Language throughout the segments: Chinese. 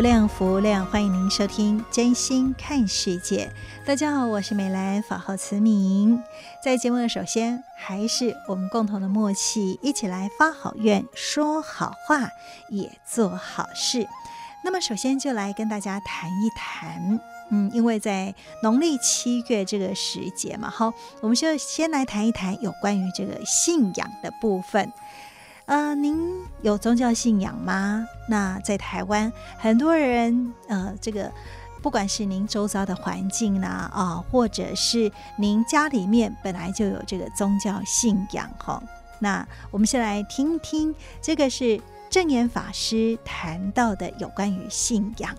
无量，福量。欢迎您收听《真心看世界》。大家好，我是美兰，法号慈明。在节目的首先，还是我们共同的默契，一起来发好愿，说好话，也做好事。那么，首先就来跟大家谈一谈，嗯，因为在农历七月这个时节嘛，好，我们就先来谈一谈有关于这个信仰的部分。呃，您有宗教信仰吗？那在台湾，很多人，呃，这个不管是您周遭的环境呐，啊，或者是您家里面本来就有这个宗教信仰，哈。那我们先来听听，这个是证严法师谈到的有关于信仰。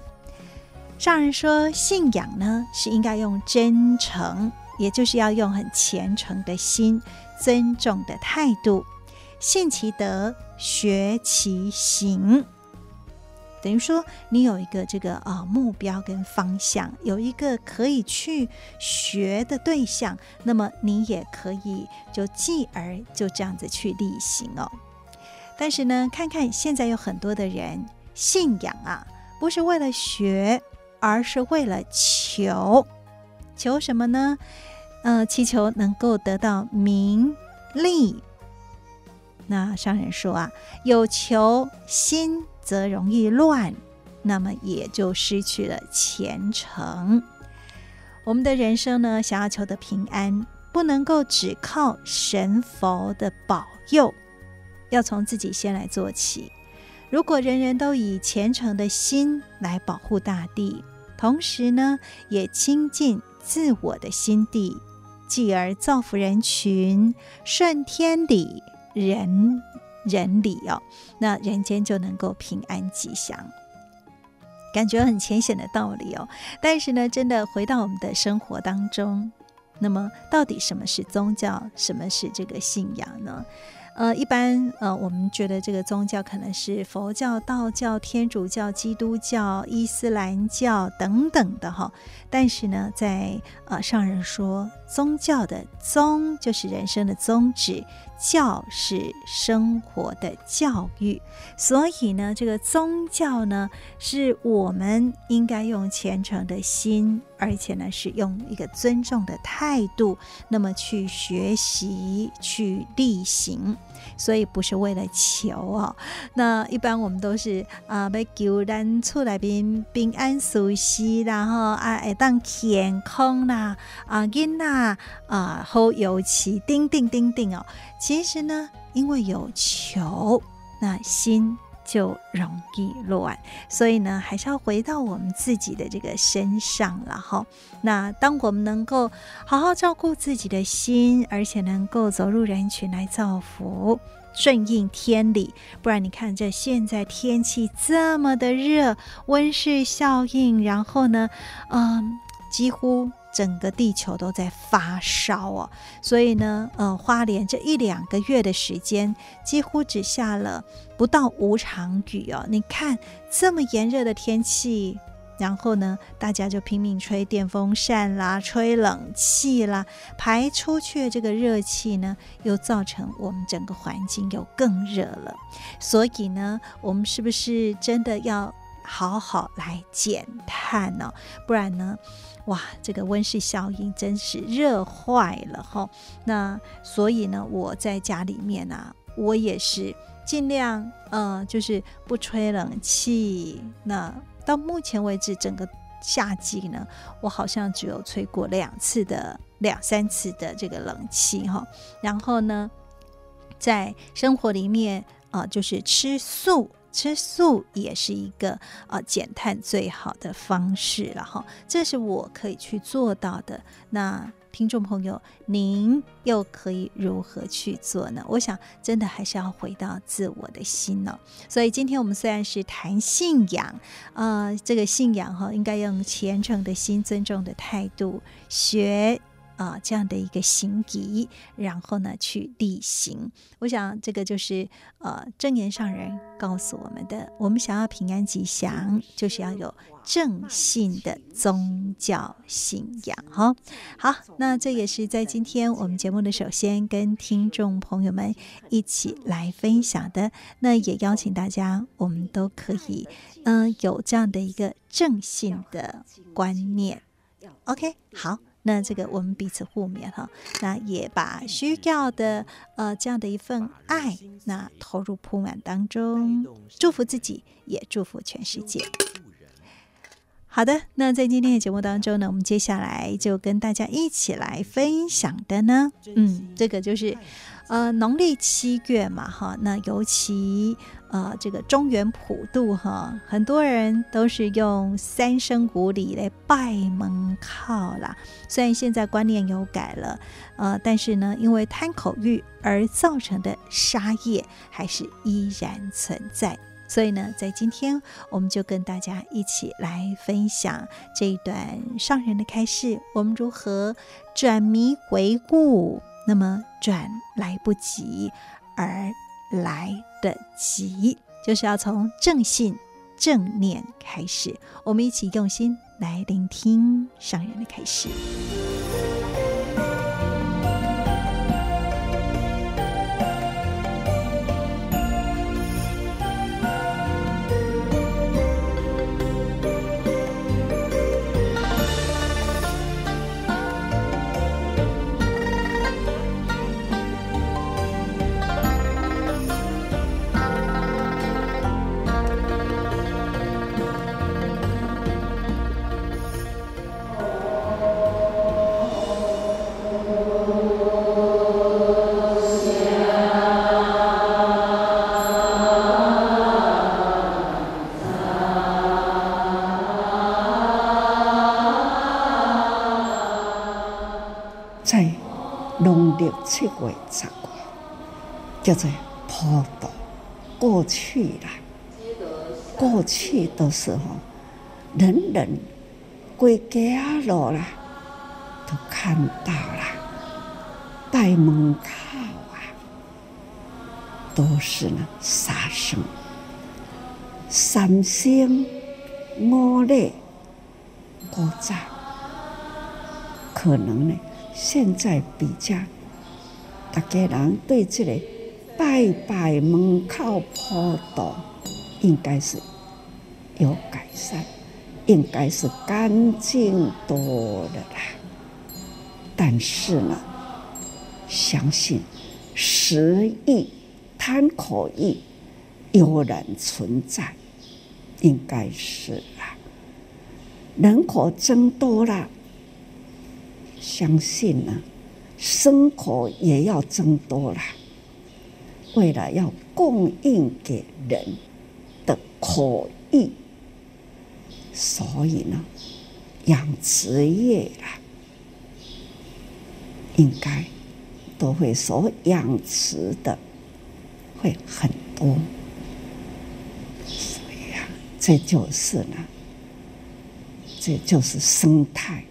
上人说，信仰呢是应该用真诚，也就是要用很虔诚的心，尊重的态度。信其德，学其行，等于说你有一个这个啊目标跟方向，有一个可以去学的对象，那么你也可以就继而就这样子去力行哦。但是呢，看看现在有很多的人信仰啊，不是为了学，而是为了求，求什么呢？呃，祈求能够得到名利。那商人说啊，有求心则容易乱，那么也就失去了虔诚。我们的人生呢，想要求得平安，不能够只靠神佛的保佑，要从自己先来做起。如果人人都以虔诚的心来保护大地，同时呢，也亲近自我的心地，继而造福人群，顺天理。人人理哦，那人间就能够平安吉祥，感觉很浅显的道理哦。但是呢，真的回到我们的生活当中，那么到底什么是宗教，什么是这个信仰呢？呃，一般呃，我们觉得这个宗教可能是佛教、道教、天主教、基督教、伊斯兰教等等的哈。但是呢，在呃上人说，宗教的宗就是人生的宗旨。教是生活的教育，所以呢，这个宗教呢，是我们应该用虔诚的心，而且呢，是用一个尊重的态度，那么去学习、去例行。所以不是为了求哦。那一般我们都是啊，要求咱厝内边平安舒适，然后啊，会当健康啦，啊，囡仔啊，好有气，叮叮叮叮哦。其实呢，因为有求，那心就容易乱。所以呢，还是要回到我们自己的这个身上了哈。那当我们能够好好照顾自己的心，而且能够走入人群来造福，顺应天理，不然你看这现在天气这么的热，温室效应，然后呢，嗯，几乎整个地球都在发烧哦，所以呢，呃，花莲这一两个月的时间，几乎只下了不到五场雨哦。你看这么炎热的天气。然后呢，大家就拼命吹电风扇啦，吹冷气啦，排出去这个热气呢，又造成我们整个环境又更热了。所以呢，我们是不是真的要好好来减碳呢？不然呢，哇，这个温室效应真是热坏了哈。那所以呢，我在家里面啊，我也是尽量呃，就是不吹冷气。那到目前为止，整个夏季呢，我好像只有吹过两次的两三次的这个冷气哈，然后呢，在生活里面啊，就是吃素。吃素也是一个啊减碳最好的方式了哈，这是我可以去做到的。那听众朋友，您又可以如何去做呢？我想，真的还是要回到自我的心呢、哦。所以今天我们虽然是谈信仰，呃，这个信仰哈，应该用虔诚的心、尊重的态度学。啊，这样的一个行仪，然后呢，去力行。我想，这个就是呃，正言上人告诉我们的。我们想要平安吉祥，就是要有正信的宗教信仰。哈，好，那这也是在今天我们节目的首先跟听众朋友们一起来分享的。那也邀请大家，我们都可以嗯、有这样的一个正信的观念。OK，好。那这个我们彼此互勉哈，那也把需要的呃这样的一份爱，那投入铺满当中，祝福自己，也祝福全世界。好的，那在今天的节目当中呢，我们接下来就跟大家一起来分享的呢，嗯，这个就是呃农历七月嘛哈，那尤其。呃，这个中原普渡哈，很多人都是用三牲五礼来拜门靠啦。虽然现在观念有改了，呃，但是呢，因为贪口欲而造成的杀业还是依然存在。所以呢，在今天我们就跟大家一起来分享这一段上人的开示，我们如何转迷为悟，那么转来不及而。来得及，就是要从正信、正念开始。我们一起用心来聆听上人的开示。月十五，叫做普渡。过去了，过去的时候，人人归家路啦，都看到了，拜门口啊，都是呢杀生，三牲五礼，古早，可能呢，现在比较。大家人对这个拜拜门口普渡，应该是有改善，应该是干净多了啦。但是呢，相信食欲、贪口欲悠然存在，应该是啦。人口增多了，相信呢。生活也要增多了，为了要供应给人的口欲，所以呢，养殖业啊，应该都会所养殖的会很多，所以啊，这就是呢，这就是生态，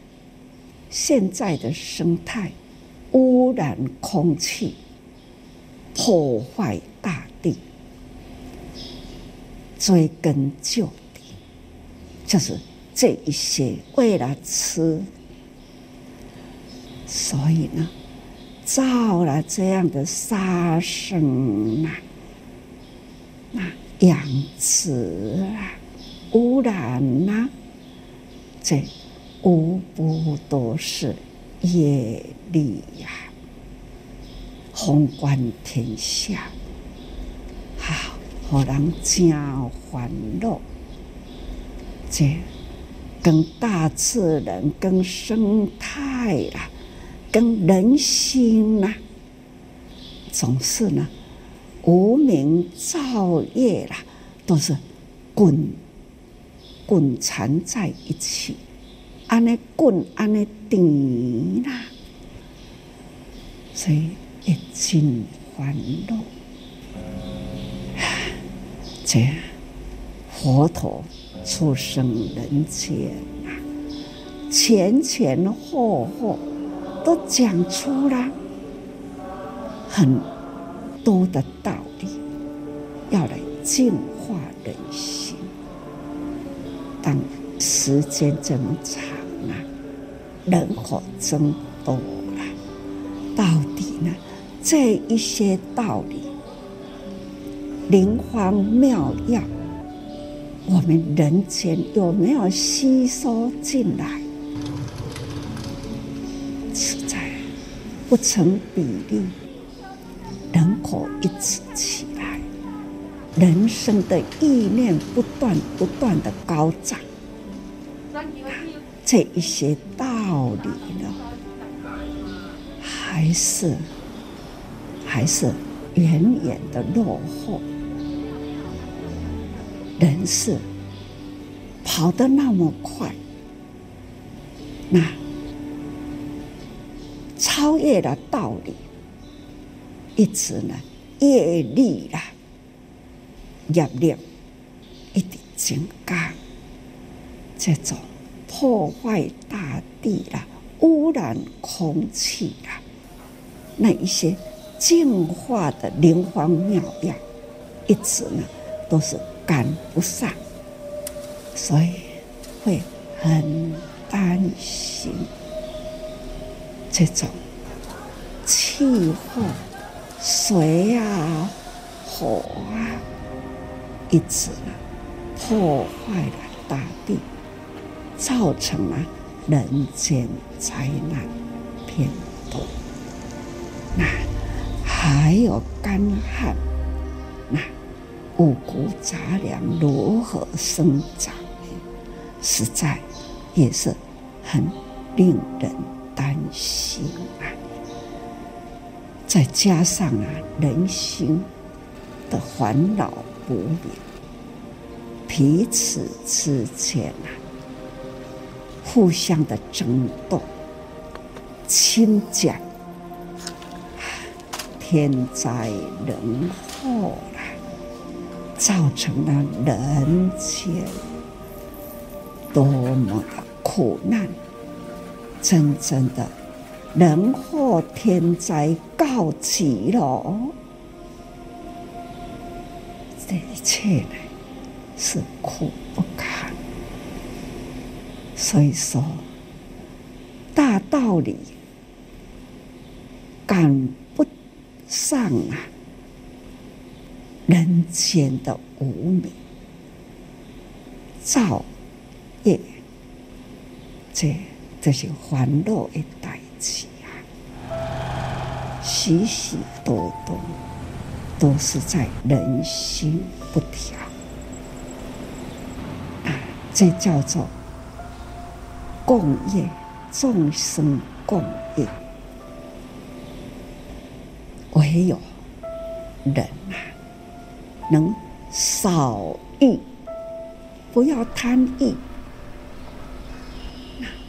现在的生态。污染空气，破坏大地，追根究底，就是这一些为了吃，所以呢，造了这样的杀生啊，那养殖啊，污染呐、啊，这无不都是。业力呀，宏观天下，啊，让人真烦恼。这跟大自然、跟生态啦，跟人心呐，总是呢，无明造业啦，都是滚滚缠在一起，安尼滚安尼缠啦，所以也真烦恼。这佛陀出生人间啊，前前后后都讲出了很多的道理，要来净化人心。当时间这么长啊，人口增多了，到底呢，这一些道理，灵方妙药，我们人间有没有吸收进来？实在不成比例。人口一直起来，人生的意念不断不断的高涨，这一些道道理呢，还是还是远远的落后。人是跑得那么快，那超越了道理，一直呢业力啦、业力一直增加，这种破坏大地啦、污染空气啦，那一些净化的灵方妙药，一直呢都是。赶不上，所以会很担心这种气候、水啊、火啊，一直呢破坏了大地，造成了人间灾难偏多。那还有干旱，那。五谷杂粮如何生长？实在也是很令人担心啊！再加上啊，人心的烦恼不明，彼此之间啊，互相的争斗、亲讲，天灾人祸。造成了人间多么的苦难，真正的人祸天灾告急了，这一切呢是苦不堪。所以说，大道理赶不上啊。人间的无明造业，这这些烦恼的代志啊，许许多多都是在人心不调啊，这叫做共业，众生共业，唯有人啊。能少欲，不要贪欲。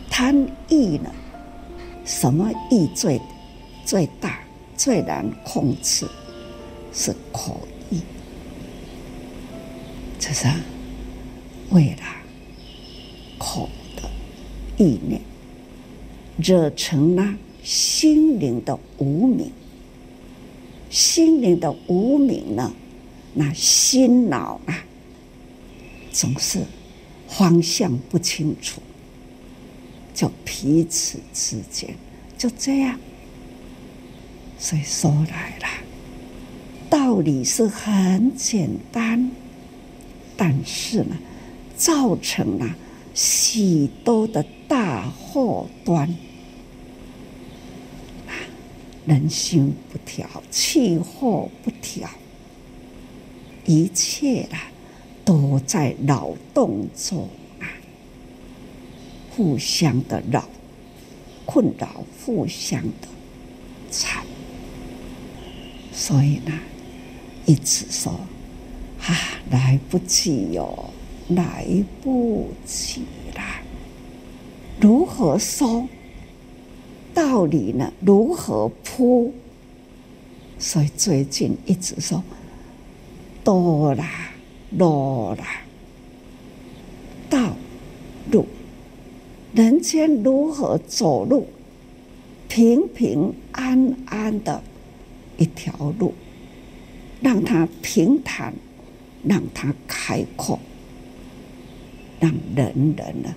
贪欲呢？什么欲最最大、最难控制？是口欲，这是为了口意念，惹成了心灵的无明。心灵的无明呢？那心脑啊，总是方向不清楚，就彼此之间就这样。所以说来了，道理是很简单，但是呢，造成了许多的大祸端。人心不调，气候不调。一切啊，都在扰动中啊，互相的扰，困扰，互相的缠，所以呢，一直说啊，来不及哟、来不及了。如何说道理呢？如何铺？所以最近一直说多啦，多啦，道路。人间如何走路？平平安安的一条路，让它平坦，让它开阔，让人人呢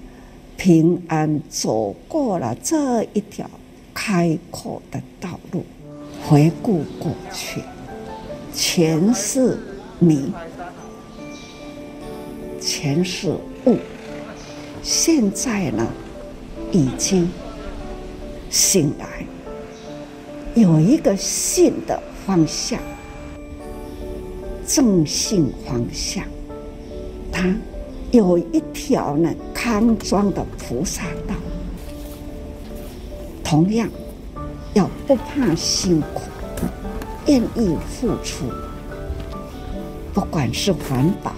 平安走过了这一条开阔的道路。回顾过去，前世迷，前世悟，现在呢？已经醒来，有一个新的方向，正信方向。他有一条呢康庄的菩萨道，同样要不怕辛苦，愿意付出，不管是环保，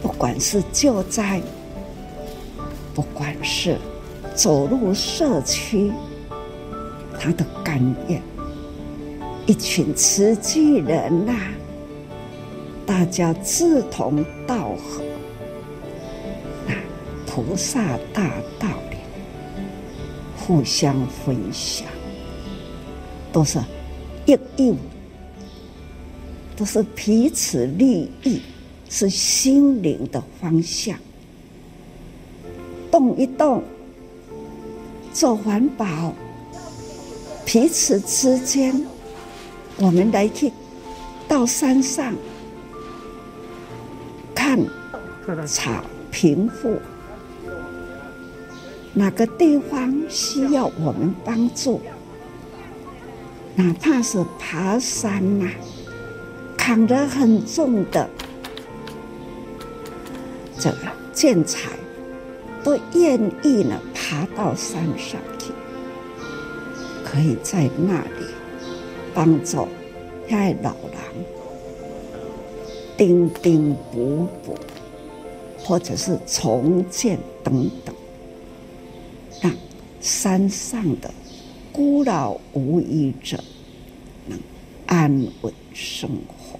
不管是救灾。不管是走入社区，他的甘愿，一群慈济人呐、啊，大家志同道合，那菩萨大道理，互相分享，都是一义，都是彼此利益，是心灵的方向。动一动，做环保，彼此之间，我们来去到山上草贫富，哪个地方需要我们帮助，哪怕是爬山呐、扛得很重的这个建材。都愿意呢，爬到山上去，可以在那里帮助那老人钉钉补补，或者是重建等等，让山上的孤老无依者能安稳生活，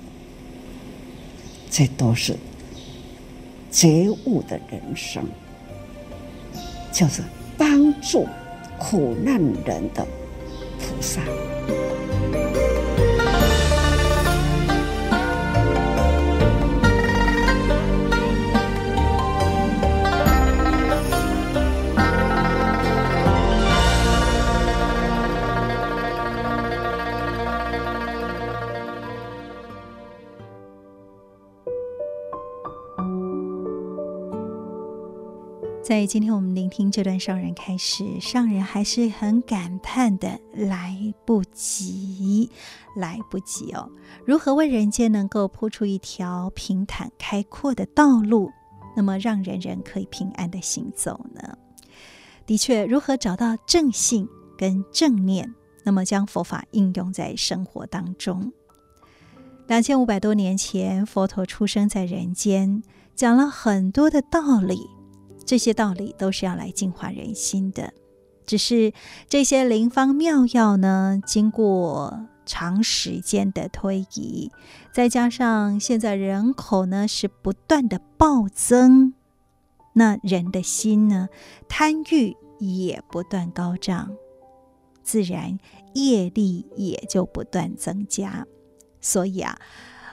这都是觉悟的人生。就是帮助苦难人的菩萨。在今天我们聆听这段上人开始，上人还是很感叹的：来不及，来不及哦！如何为人间能够铺出一条平坦开阔的道路，那么让人人可以平安的行走呢？的确，如何找到正性跟正念，那么将佛法应用在生活当中。两千五百多年前，佛陀出生在人间，讲了很多的道理。这些道理都是要来净化人心的，只是这些灵方妙药呢，经过长时间的推移，再加上现在人口呢是不断的暴增，那人的心呢贪欲也不断高涨，自然业力也就不断增加。所以啊，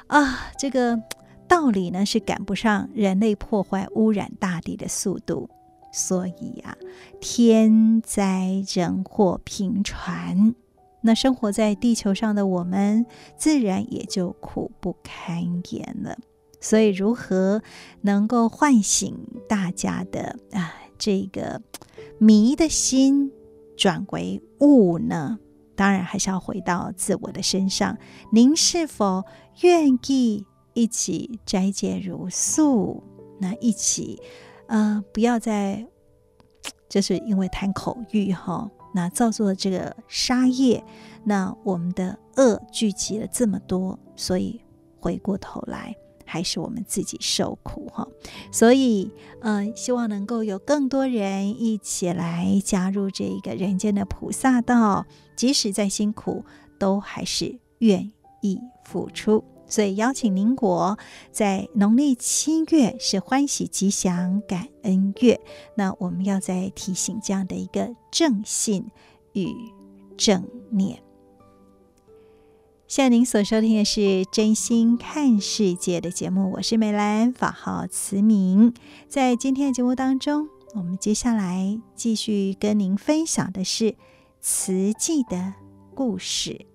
啊这个。道理呢是赶不上人类破坏污染大地的速度，所以呀、啊，天灾人祸频传，那生活在地球上的我们，自然也就苦不堪言了。所以，如何能够唤醒大家的啊这个迷的心，转为悟呢？当然，还是要回到自我的身上。您是否愿意？一起斋戒茹素，那一起，呃，不要再就是因为贪口欲哈，那造作这个杀业，那我们的恶聚集了这么多，所以回过头来还是我们自己受苦哈。所以，嗯、呃，希望能够有更多人一起来加入这一个人间的菩萨道，即使再辛苦，都还是愿意付出。所以邀请您国在农历七月是欢喜吉祥感恩月，那我们要再提醒这样的一个正信与正念。现在您所收听的是真心看世界的节目，我是美兰，法号慈明。在今天的节目当中，我们接下来继续跟您分享的是慈济的故事。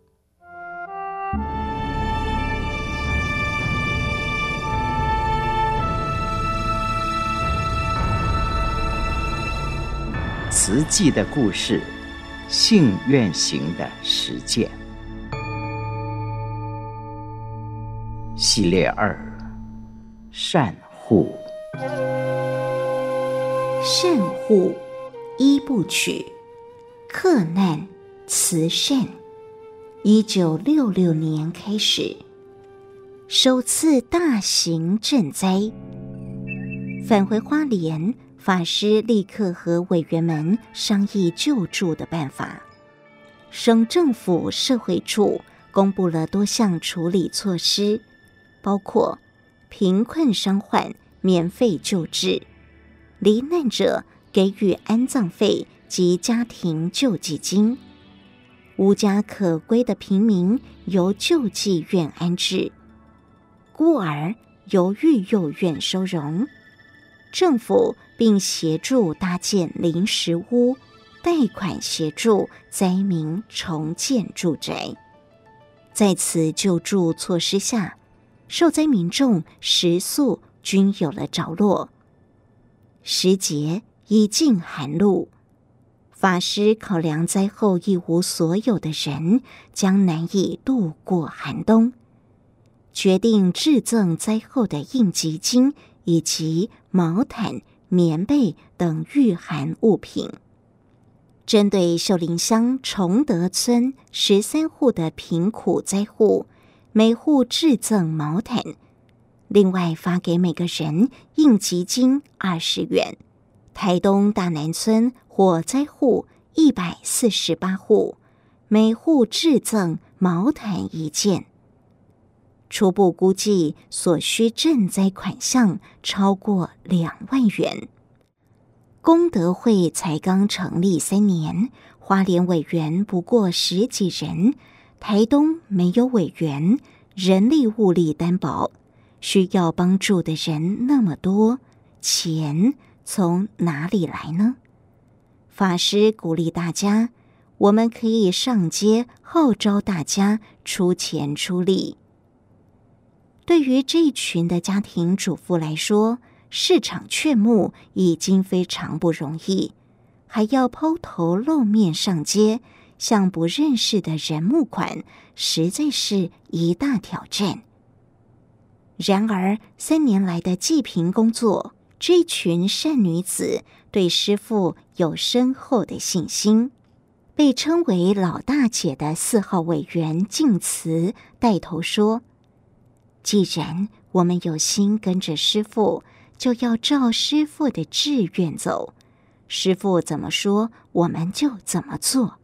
慈济的故事，信愿行的实践。系列二：善护。善护一部曲，克难慈善。一九六六年开始，首次大型赈灾，返回花莲。法师立刻和委员们商议救助的办法。省政府社会处公布了多项处理措施，包括贫困伤患免费救治、罹难者给予安葬费及家庭救济金、无家可归的平民由救济院安置、孤儿由育幼院收容。政府并协助搭建临时屋，贷款协助灾民重建住宅。在此救助措施下，受灾民众食宿均有了着落。时节已近寒露，法师考量灾后一无所有的人将难以度过寒冬，决定制赠灾后的应急金。以及毛毯、棉被等御寒物品，针对秀林乡崇德村十三户的贫苦灾户，每户致赠毛毯，另外发给每个人应急金二十元。台东大南村火灾户一百四十八户，每户致赠毛毯一件。初步估计所需赈灾款项超过两万元。功德会才刚成立三年，花莲委员不过十几人，台东没有委员，人力物力担保，需要帮助的人那么多，钱从哪里来呢？法师鼓励大家，我们可以上街号召大家出钱出力。对于这一群的家庭主妇来说，市场劝募已经非常不容易，还要抛头露面上街向不认识的人募款，实在是一大挑战。然而，三年来的济贫工作，这群善女子对师傅有深厚的信心。被称为老大姐的四号委员静慈带头说。既然我们有心跟着师傅，就要照师傅的志愿走。师傅怎么说，我们就怎么做。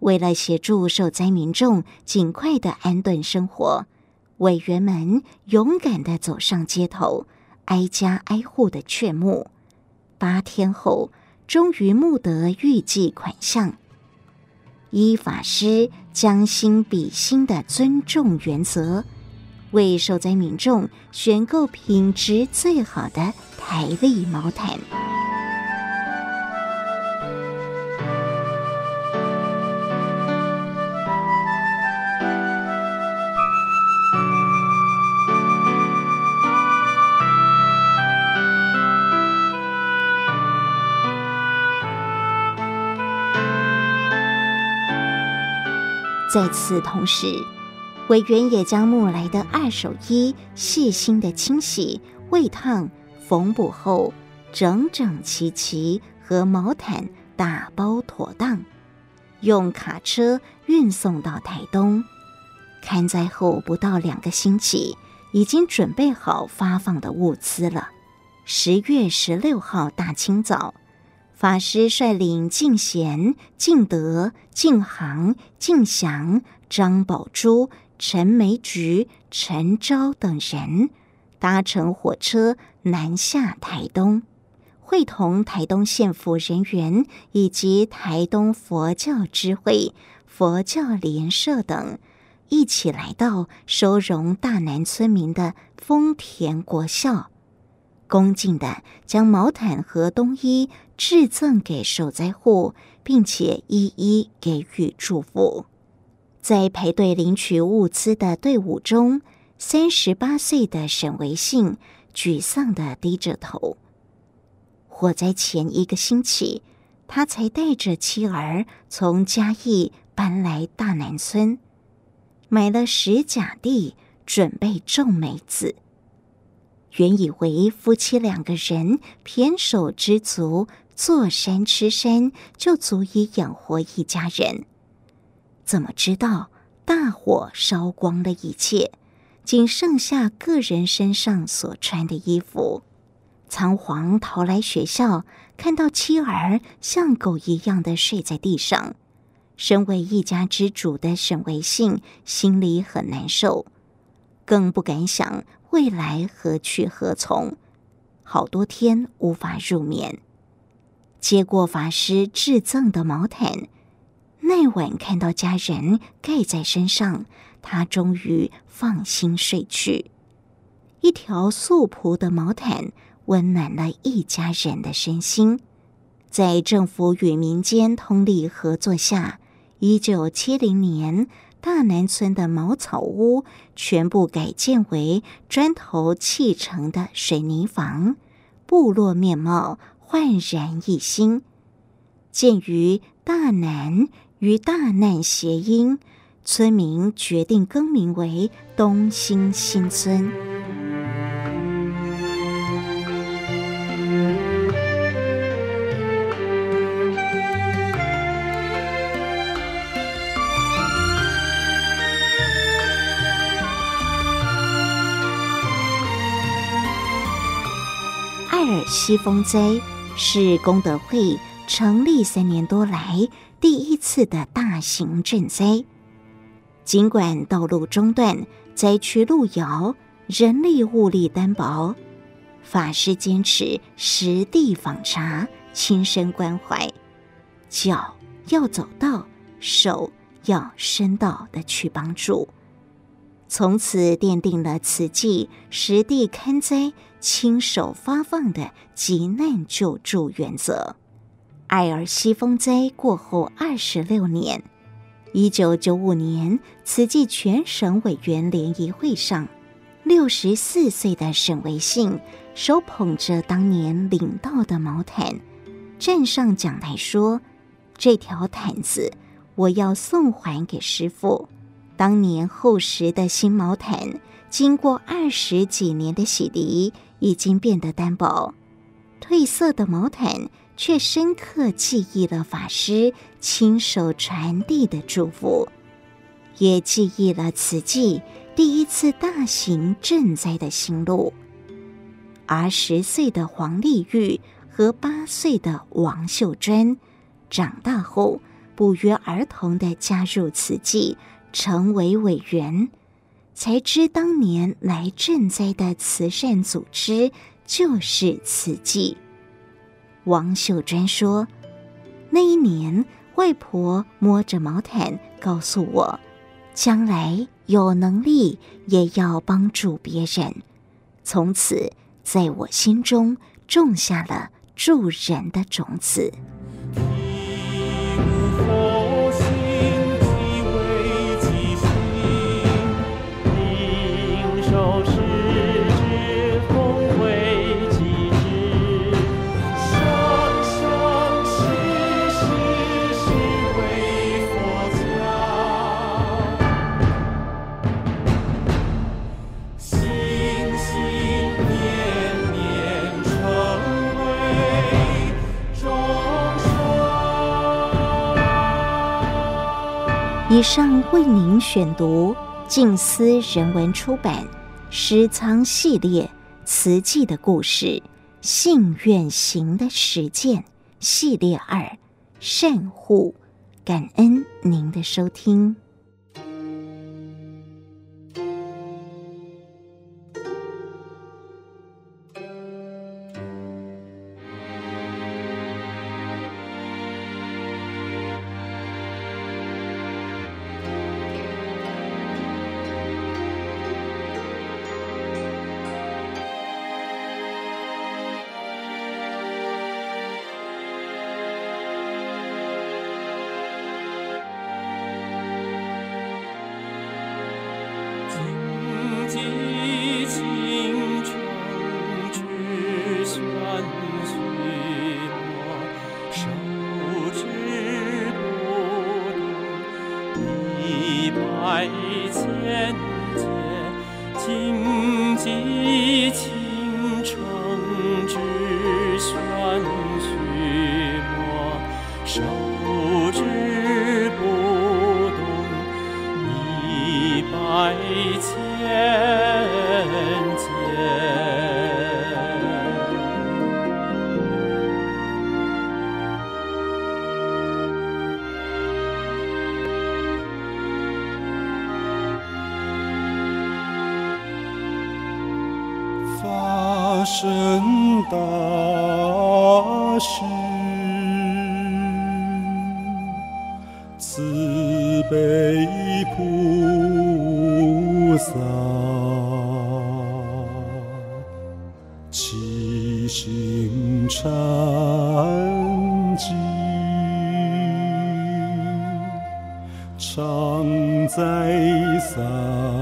为了协助受灾民众尽快的安顿生活，委员们勇敢的走上街头，挨家挨户的劝募。八天后，终于募得预计款项。依法师将心比心的尊重原则。为受灾民众选购品质最好的台丽毛毯。在此同时，委员也将募来的二手衣细心的清洗、熨烫、缝补后，整整齐齐和毛毯打包妥当，用卡车运送到台东。勘灾后不到两个星期，已经准备好发放的物资了。十月十六号大清早，法师率领敬贤、敬德、敬航、敬祥、张宝珠、陈梅菊、陈昭等人，搭乘火车南下台东，会同台东县府人员以及台东佛教知会、佛教联社等，一起来到收容大南村民的丰田国校。恭敬地将毛毯和冬衣致赠给受灾户，并且一一给予祝福。在排队领取物资的队伍中，三十八岁的沈维信沮丧地低着头。火灾前一个星期，他才带着妻儿从嘉义搬来大南村，买了十甲地，准备种梅子。原以为夫妻两个人胼手知足，坐山吃山，就足以养活一家人。怎么知道大火烧光了一切，仅剩下个人身上所穿的衣服。仓皇逃来学校，看到妻儿像狗一样的睡在地上。身为一家之主的沈维信心里很难受，更不敢想。未来何去何从？好多天无法入眠。接过法师致赠的毛毯，那晚看到家人盖在身上，他终于放心睡去。一条素朴的毛毯，温暖了一家人的身心。在政府与民间通力合作下，一九七零年。大南村的茅草屋全部改建为砖头砌成的水泥房，部落面貌焕然一新。鉴于大南与大难谐音，村民决定更名为东兴新村。西风灾是功德会成立三年多来第一次的大型赈灾。尽管道路中断、灾区路遥、人力物力单薄，法师坚持实地访查、亲身关怀，脚要走到，手要伸到的去帮助。从此奠定了慈济实地勘灾、亲手发放的急难救助原则。爱尔西风灾过后二十六年，一九九五年，慈济全省委员联谊会上，六十四岁的沈维信手捧着当年领到的毛毯，站上讲台说：“这条毯子我要送还给师父。”当年厚实的新毛毯，经过二十几年的洗涤，已经变得单薄；褪色的毛毯却深刻记忆了法师亲手传递的祝福，也记忆了慈济第一次大型赈灾的心路。而十岁的黄丽玉和八岁的王秀珍，长大后不约而同地加入慈济。成为委员，才知当年来赈灾的慈善组织就是慈济。王秀娟说：“那一年，外婆摸着毛毯告诉我，将来有能力也要帮助别人。从此，在我心中种下了助人的种子。”以上为您选读静思人文出版《诗仓系列》词记的故事，信愿行的实践系列二，善护，感恩您的收听。现在您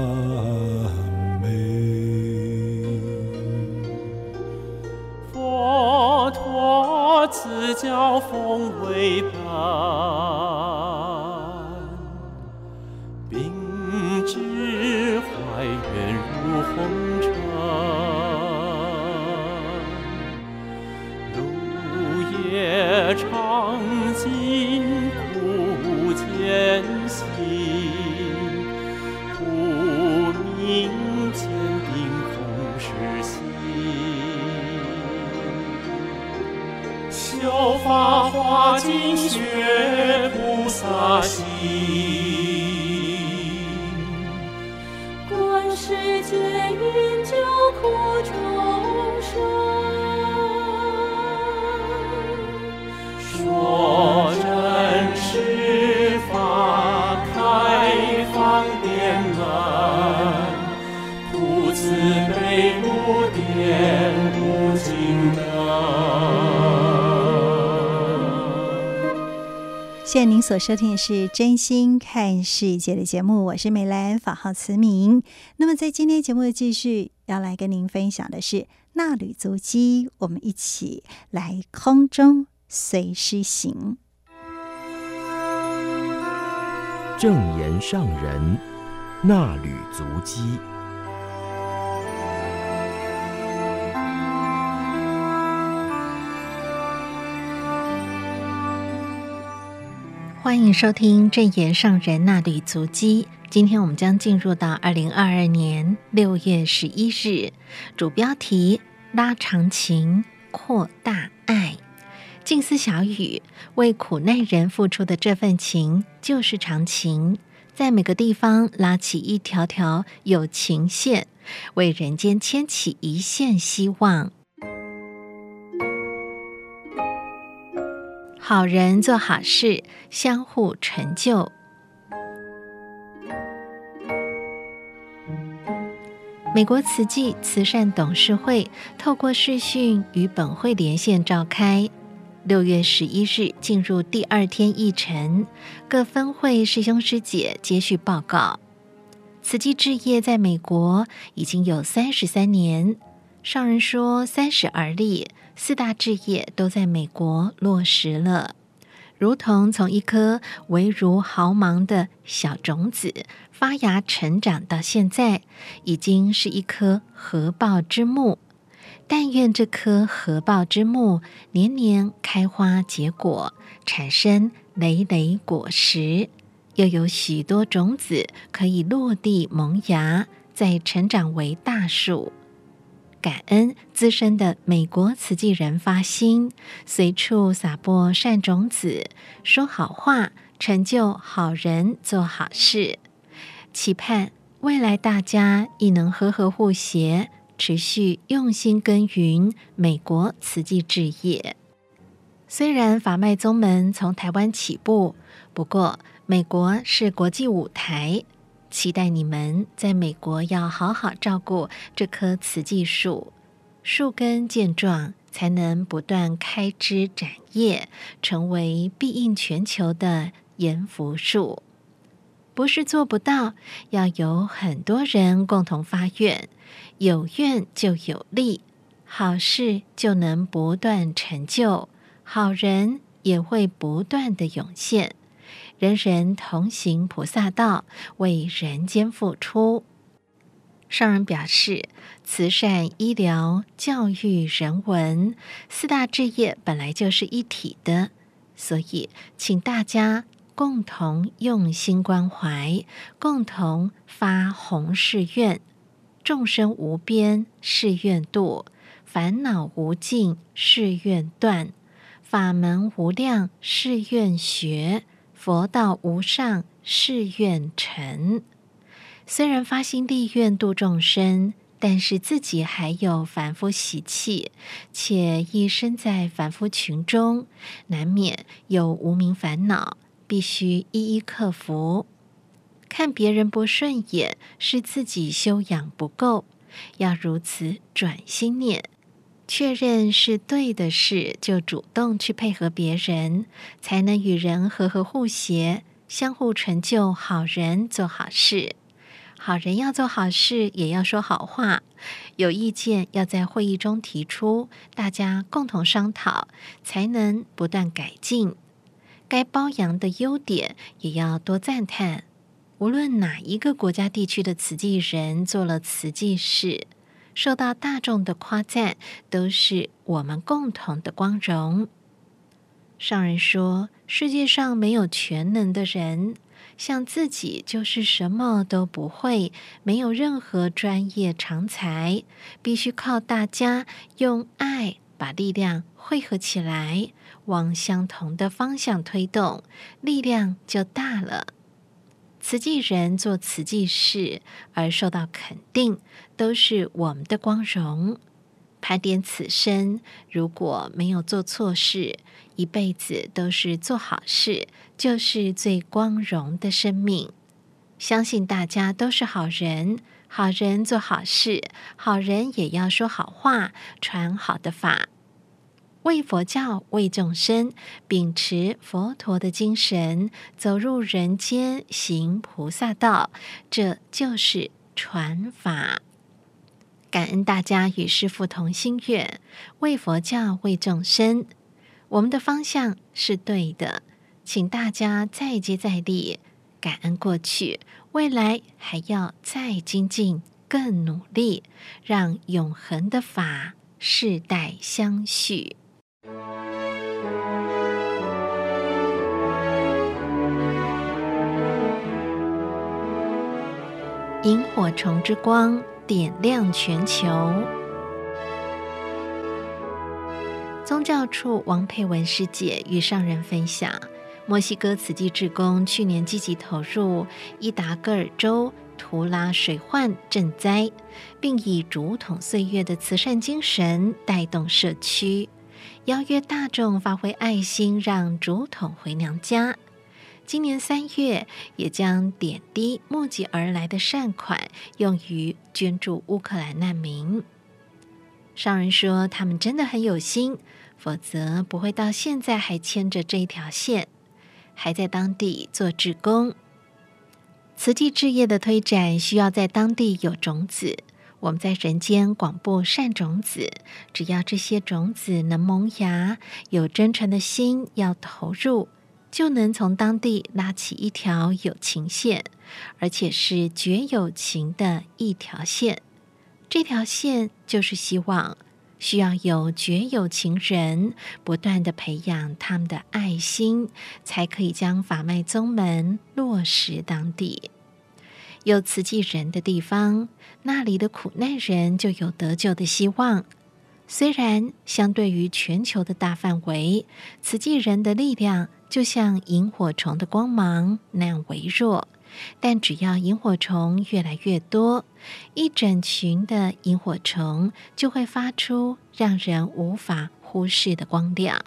所收听的是《真心看世界》的节目，我是美兰，法号慈明。那么在今天节目的继续要来跟您分享的是衲履足迹，我们一起来空中随师行。正言上人衲履足迹。欢迎收听正言上人衲履足迹。今天我们将进入到二零二二年六月十一日，主标题：拉长情，扩大爱。静思小语，为苦难人付出的这份情就是长情，在每个地方拉起一条条有情线，为人间牵起一线希望。好人做好事，相互成就。美国慈济慈善董事会透过视讯与本会连线召开，六月十一日进入第二天议程，各分会师兄师姐接续报告。慈济置业在美国已经有三十三年，上人说三十而立。四大志业都在美国落实了，如同从一颗微如毫芒的小种子发芽成长到现在，已经是一棵合抱之木。但愿这棵合抱之木年年开花结果，产生累累果实，又有许多种子可以落地萌芽，再成长为大树。感恩资深的美国慈济人发心，随处撒播善种子，说好话，成就好人做好事。期盼未来大家亦能和和互协，持续用心耕耘美国慈济置业。虽然法脉宗门从台湾起步，不过美国是国际舞台。期待你们在美国要好好照顾这棵慈济树，树根健壮，才能不断开枝展叶，成为庇荫全球的延福树。不是做不到，要有很多人共同发愿，有愿就有力，好事就能不断成就，好人也会不断的涌现。人人同行菩萨道，为人间付出。上人表示，慈善、医疗、教育、人文四大志业本来就是一体的，所以请大家共同用心关怀，共同发宏誓愿：众生无边誓愿度，烦恼无尽誓愿断，法门无量誓愿学。佛道无上誓愿成。虽然发心立愿度众生，但是自己还有凡夫习气，且亦身在凡夫群中，难免有无名烦恼，必须一一克服。看别人不顺眼，是自己修养不够，要如此转心念。确认是对的事，就主动去配合别人，才能与人和和互协，相互成就。好人做好事，好人要做好事，也要说好话。有意见要在会议中提出，大家共同商讨，才能不断改进。该褒扬的优点，也要多赞叹。无论哪一个国家地区的慈济人做了慈济事。受到大众的夸赞，都是我们共同的光荣。上人说，世界上没有全能的人，像自己就是什么都不会，没有任何专业长才，必须靠大家用爱把力量汇合起来，往相同的方向推动，力量就大了。慈济人做慈济事而受到肯定，都是我们的光荣。盘点此生，如果没有做错事，一辈子都是做好事，就是最光荣的生命。相信大家都是好人，好人做好事，好人也要说好话，传好的法。为佛教，为众生，秉持佛陀的精神，走入人间，行菩萨道，这就是传法。感恩大家与师父同心愿，为佛教，为众生。我们的方向是对的，请大家再接再厉，感恩过去，未来还要再精进，更努力，让永恒的法世代相续。萤火虫之光点亮全球。宗教处王佩文师姐与上人分享，墨西哥慈济志工去年积极投入伊达戈尔州图拉水患赈灾，并以竹筒岁月的慈善精神带动社区，邀约大众发挥爱心，让竹筒回娘家。今年三月，也将点滴募集而来的善款用于捐助乌克兰难民。商人说，他们真的很有心，否则不会到现在还牵着这一条线，还在当地做志工。慈济置业的推展需要在当地有种子，我们在人间广布善种子，只要这些种子能萌芽，有真诚的心要投入。就能从当地拉起一条友情线，而且是绝友情的一条线。这条线就是希望需要有绝有情人不断地培养他们的爱心，才可以将法脉宗门落实当地。有慈济人的地方，那里的苦难人就有得救的希望。虽然相对于全球的大范围，慈济人的力量就像萤火虫的光芒那样微弱，但只要萤火虫越来越多，一整群的萤火虫就会发出让人无法忽视的光亮。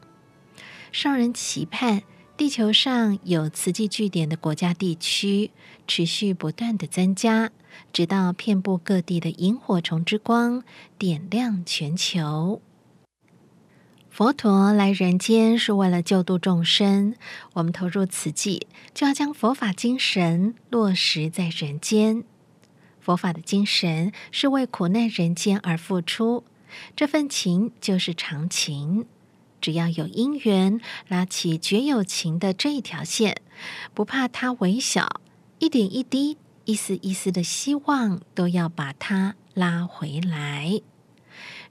上人期盼地球上有磁极据点的国家地区持续不断的增加。直到遍布各地的萤火虫之光点亮全球。佛陀来人间是为了救度众生，我们投入此际，就要将佛法精神落实在人间。佛法的精神是为苦难人间而付出，这份情就是长情。只要有因缘，拉起绝有情的这一条线，不怕它微小，一点一滴。一丝一丝的希望，都要把它拉回来。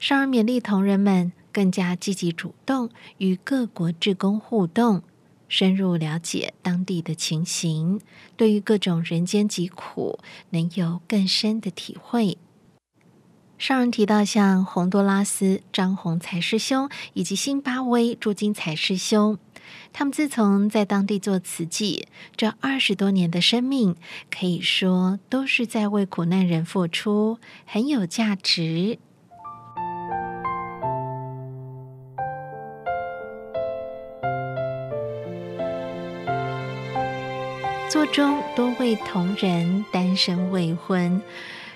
少儿勉励同仁们更加积极主动，与各国志工互动，深入了解当地的情形，对于各种人间疾苦，能有更深的体会。上人提到，像洪多拉斯张宏才师兄以及辛巴威朱金才师兄。他们自从在当地做慈济，这二十多年的生命，可以说都是在为苦难人付出，很有价值。座中多位同仁单身未婚，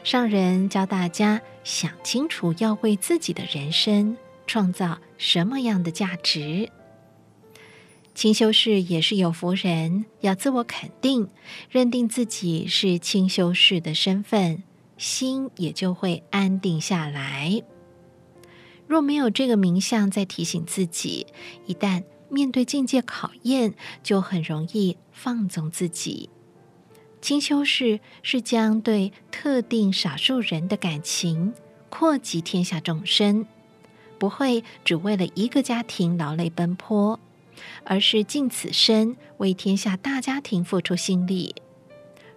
上人教大家想清楚，要为自己的人生创造什么样的价值。清修士也是有福人，要自我肯定，认定自己是清修士的身份，心也就会安定下来。若没有这个名相在提醒自己，一旦面对境界考验，就很容易放纵自己。清修士是将对特定少数人的感情扩及天下众生，不会只为了一个家庭劳累奔波。而是尽此生为天下大家庭付出心力。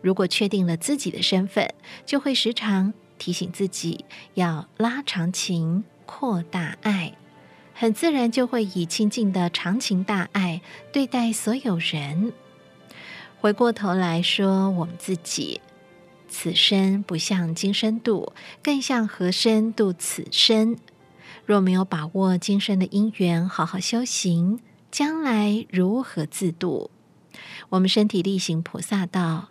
如果确定了自己的身份，就会时常提醒自己要拉长情、扩大爱，很自然就会以亲近的长情大爱对待所有人。回过头来说，我们自己此生不像今生度，更像何生度此生。若没有把握今生的因缘，好好修行。将来如何自度？我们身体力行菩萨道，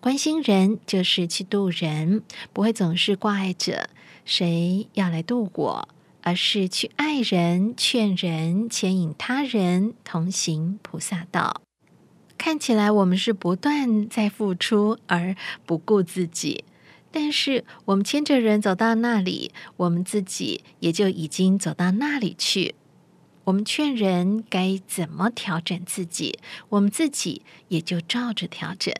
关心人就是去度人，不会总是挂碍着谁要来度我，而是去爱人、劝人、牵引他人同行菩萨道。看起来我们是不断在付出而不顾自己，但是我们牵着人走到那里，我们自己也就已经走到那里去。我们劝人该怎么调整自己，我们自己也就照着调整。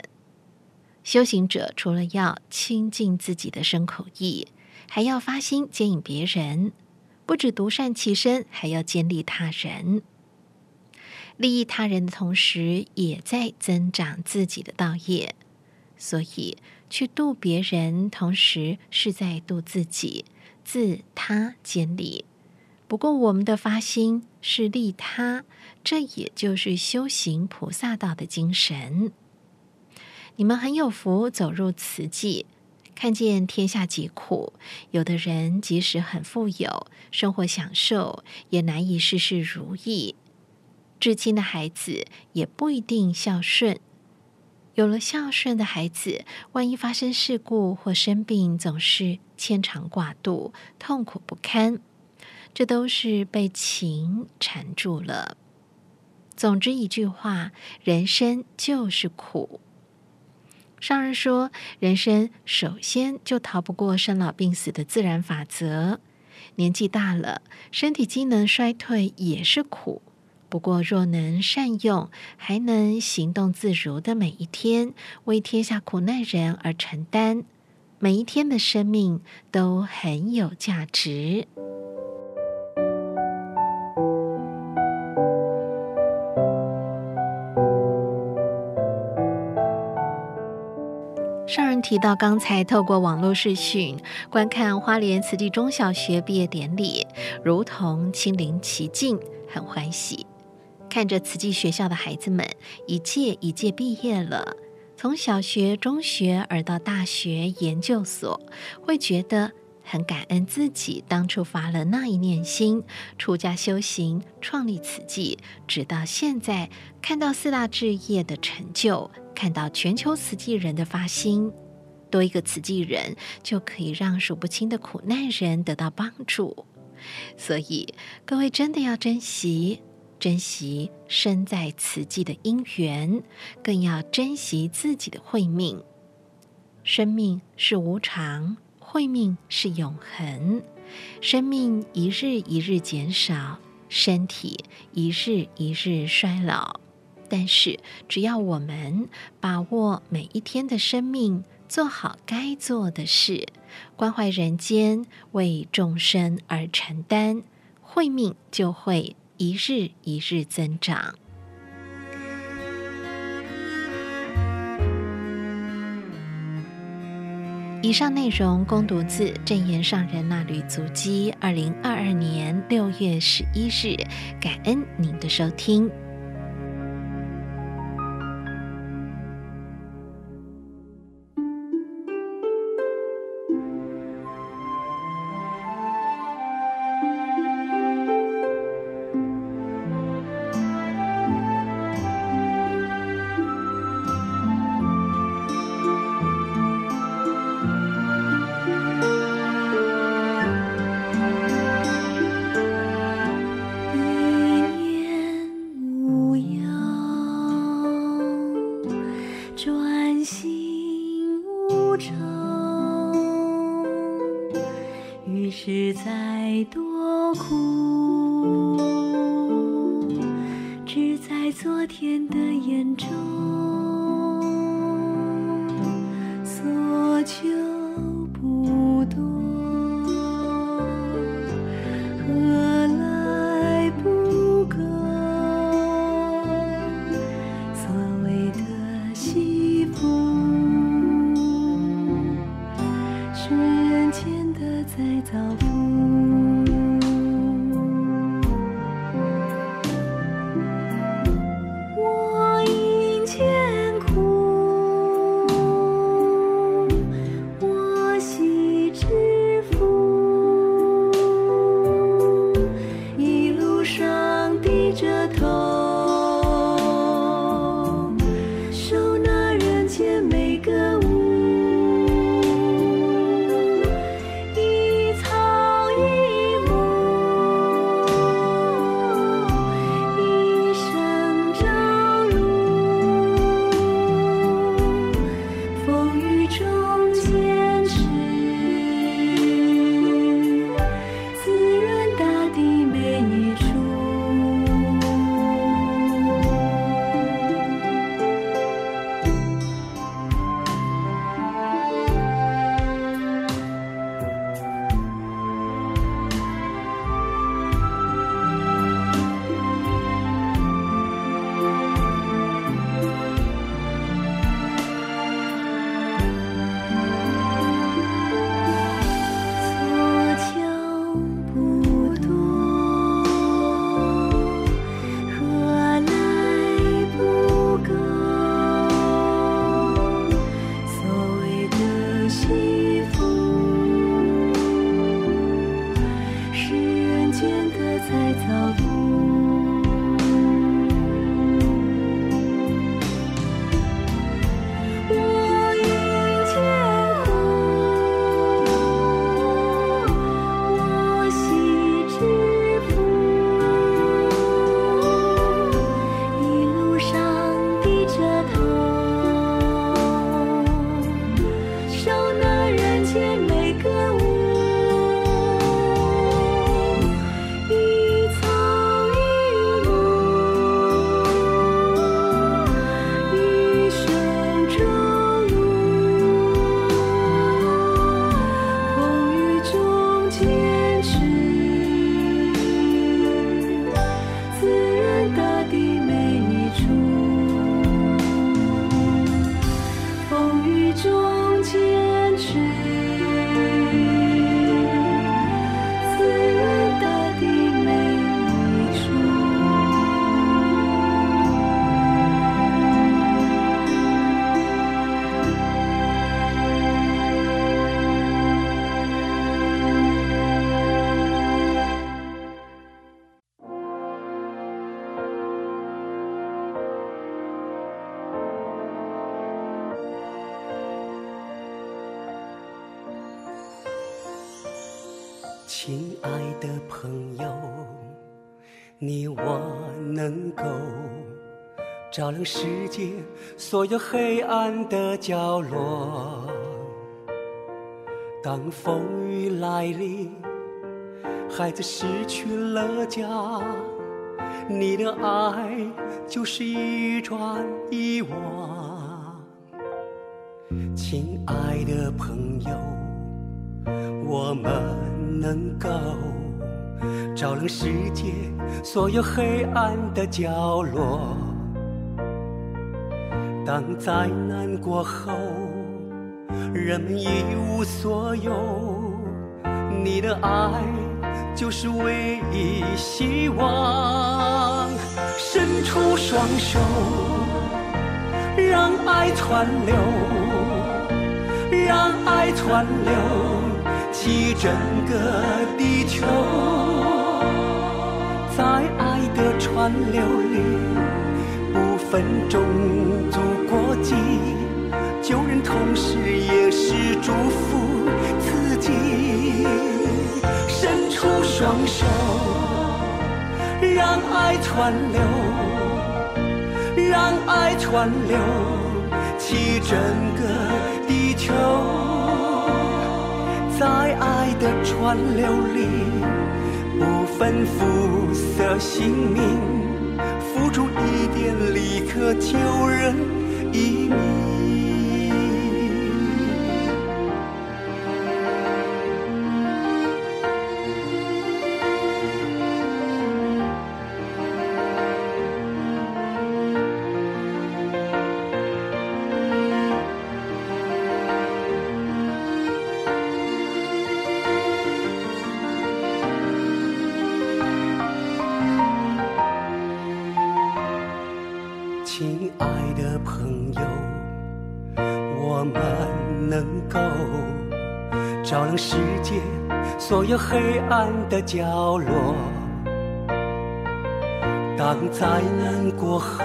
修行者除了要清净自己的身口意，还要发心接引别人，不止独善其身，还要兼利他人。利益他人的同时，也在增长自己的道业。所以，去度别人，同时是在度自己，自他兼利。不过，我们的发心是利他，这也就是修行菩萨道的精神。你们很有福，走入慈济，看见天下疾苦。有的人即使很富有，生活享受，也难以事事如意。至亲的孩子也不一定孝顺。有了孝顺的孩子，万一发生事故或生病，总是牵肠挂肚，痛苦不堪。这都是被情缠住了。总之一句话，人生就是苦。上人说，人生首先就逃不过生老病死的自然法则。年纪大了，身体机能衰退也是苦。不过若能善用，还能行动自如的每一天，为天下苦难人而承担，每一天的生命都很有价值。上人提到刚才透过网络视讯观看花莲慈济中小学毕业典礼，如同亲临其境，很欢喜。看着慈济学校的孩子们一届一届毕业了，从小学、中学而到大学、研究所，会觉得很感恩自己当初发了那一念心，出家修行，创立慈济，直到现在看到四大志业的成就。看到全球慈济人的发心，多一个慈济人就可以让数不清的苦难人得到帮助。所以各位真的要珍惜，珍惜身在此际的因缘，更要珍惜自己的慧命。生命是无常，慧命是永恒。生命一日一日减少，身体一日一日衰老。但是，只要我们把握每一天的生命，做好该做的事，关怀人间，为众生而承担，慧命就会一日一日增长。以上内容供读自正言上人那旅足迹，二零二二年六月十一日，感恩您的收听。亲爱的朋友，你我能够照亮世界所有黑暗的角落。当风雨来临，孩子失去了家，你的爱就是一砖一瓦。亲爱的朋友，我们。能够照亮世界所有黑暗的角落。当灾难过后，人们一无所有，你的爱就是唯一希望。伸出双手，让爱传流，让爱传流。起整个地球，在爱的川流里，不分种族国籍，救人同时也是祝福自己。伸出双手，让爱川流，让爱川流，起整个地球。在爱的川流里，不分肤色姓名，付出一点，立刻救人一命。照亮世界所有黑暗的角落，当灾难过后，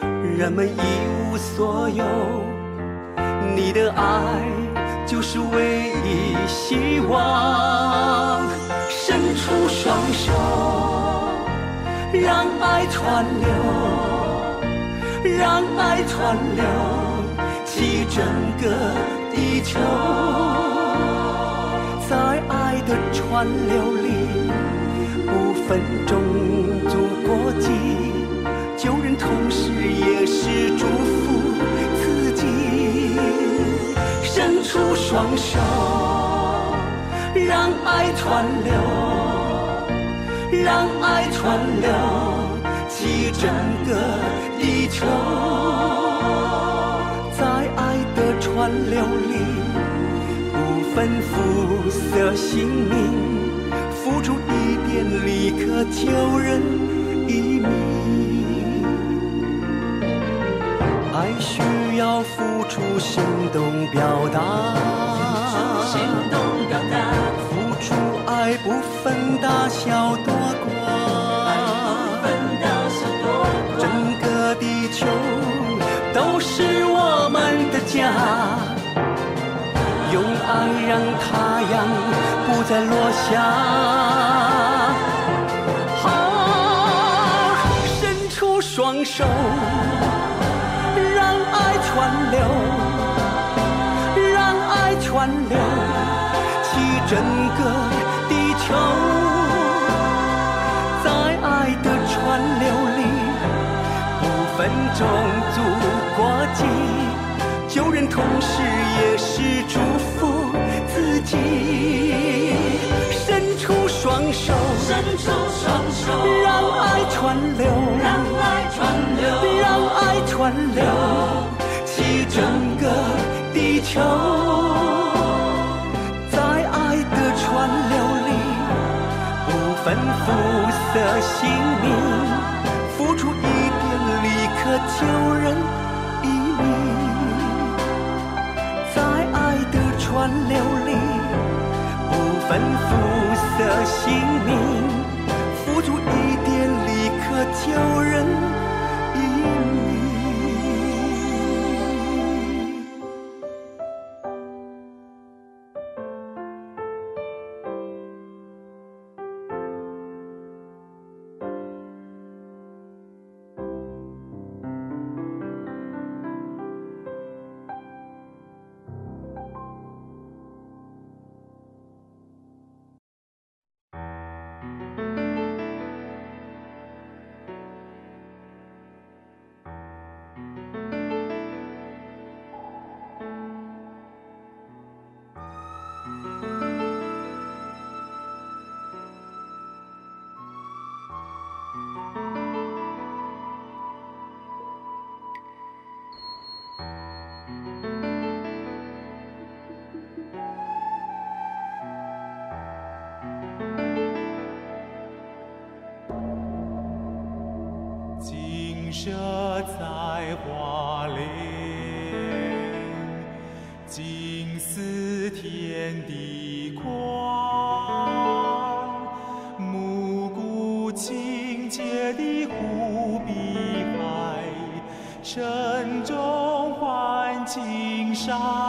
人们一无所有，你的爱就是唯一希望。伸出双手，让爱川流，让爱川流，起整个地球。的川流里，不分种族国籍，救人同时也是祝福自己。伸出双手，让爱川流，让爱川流，起整个地球。在爱的川流里。分肤色姓名，付出一点，立刻救人一命。爱需要付出行动表达，行动表达，付出爱不分大小多寡，不分大小多寡，整个地球都是我们的家。爱让太阳不再落下，好，伸出双手，让爱川流，让爱川流，起整个地球，在爱的川流里，不分种族国籍。救人同时也是祝福己，伸出双手，伸出双手，让爱川流，让爱川流，让爱川流，起整个地球，在爱的川流里，不分肤色姓名，付出一点，力可救人。不分肤色姓名，付出一点，立刻救人。花莲，近似天地宽，暮鼓轻洁的湖碧海，晨钟唤青山。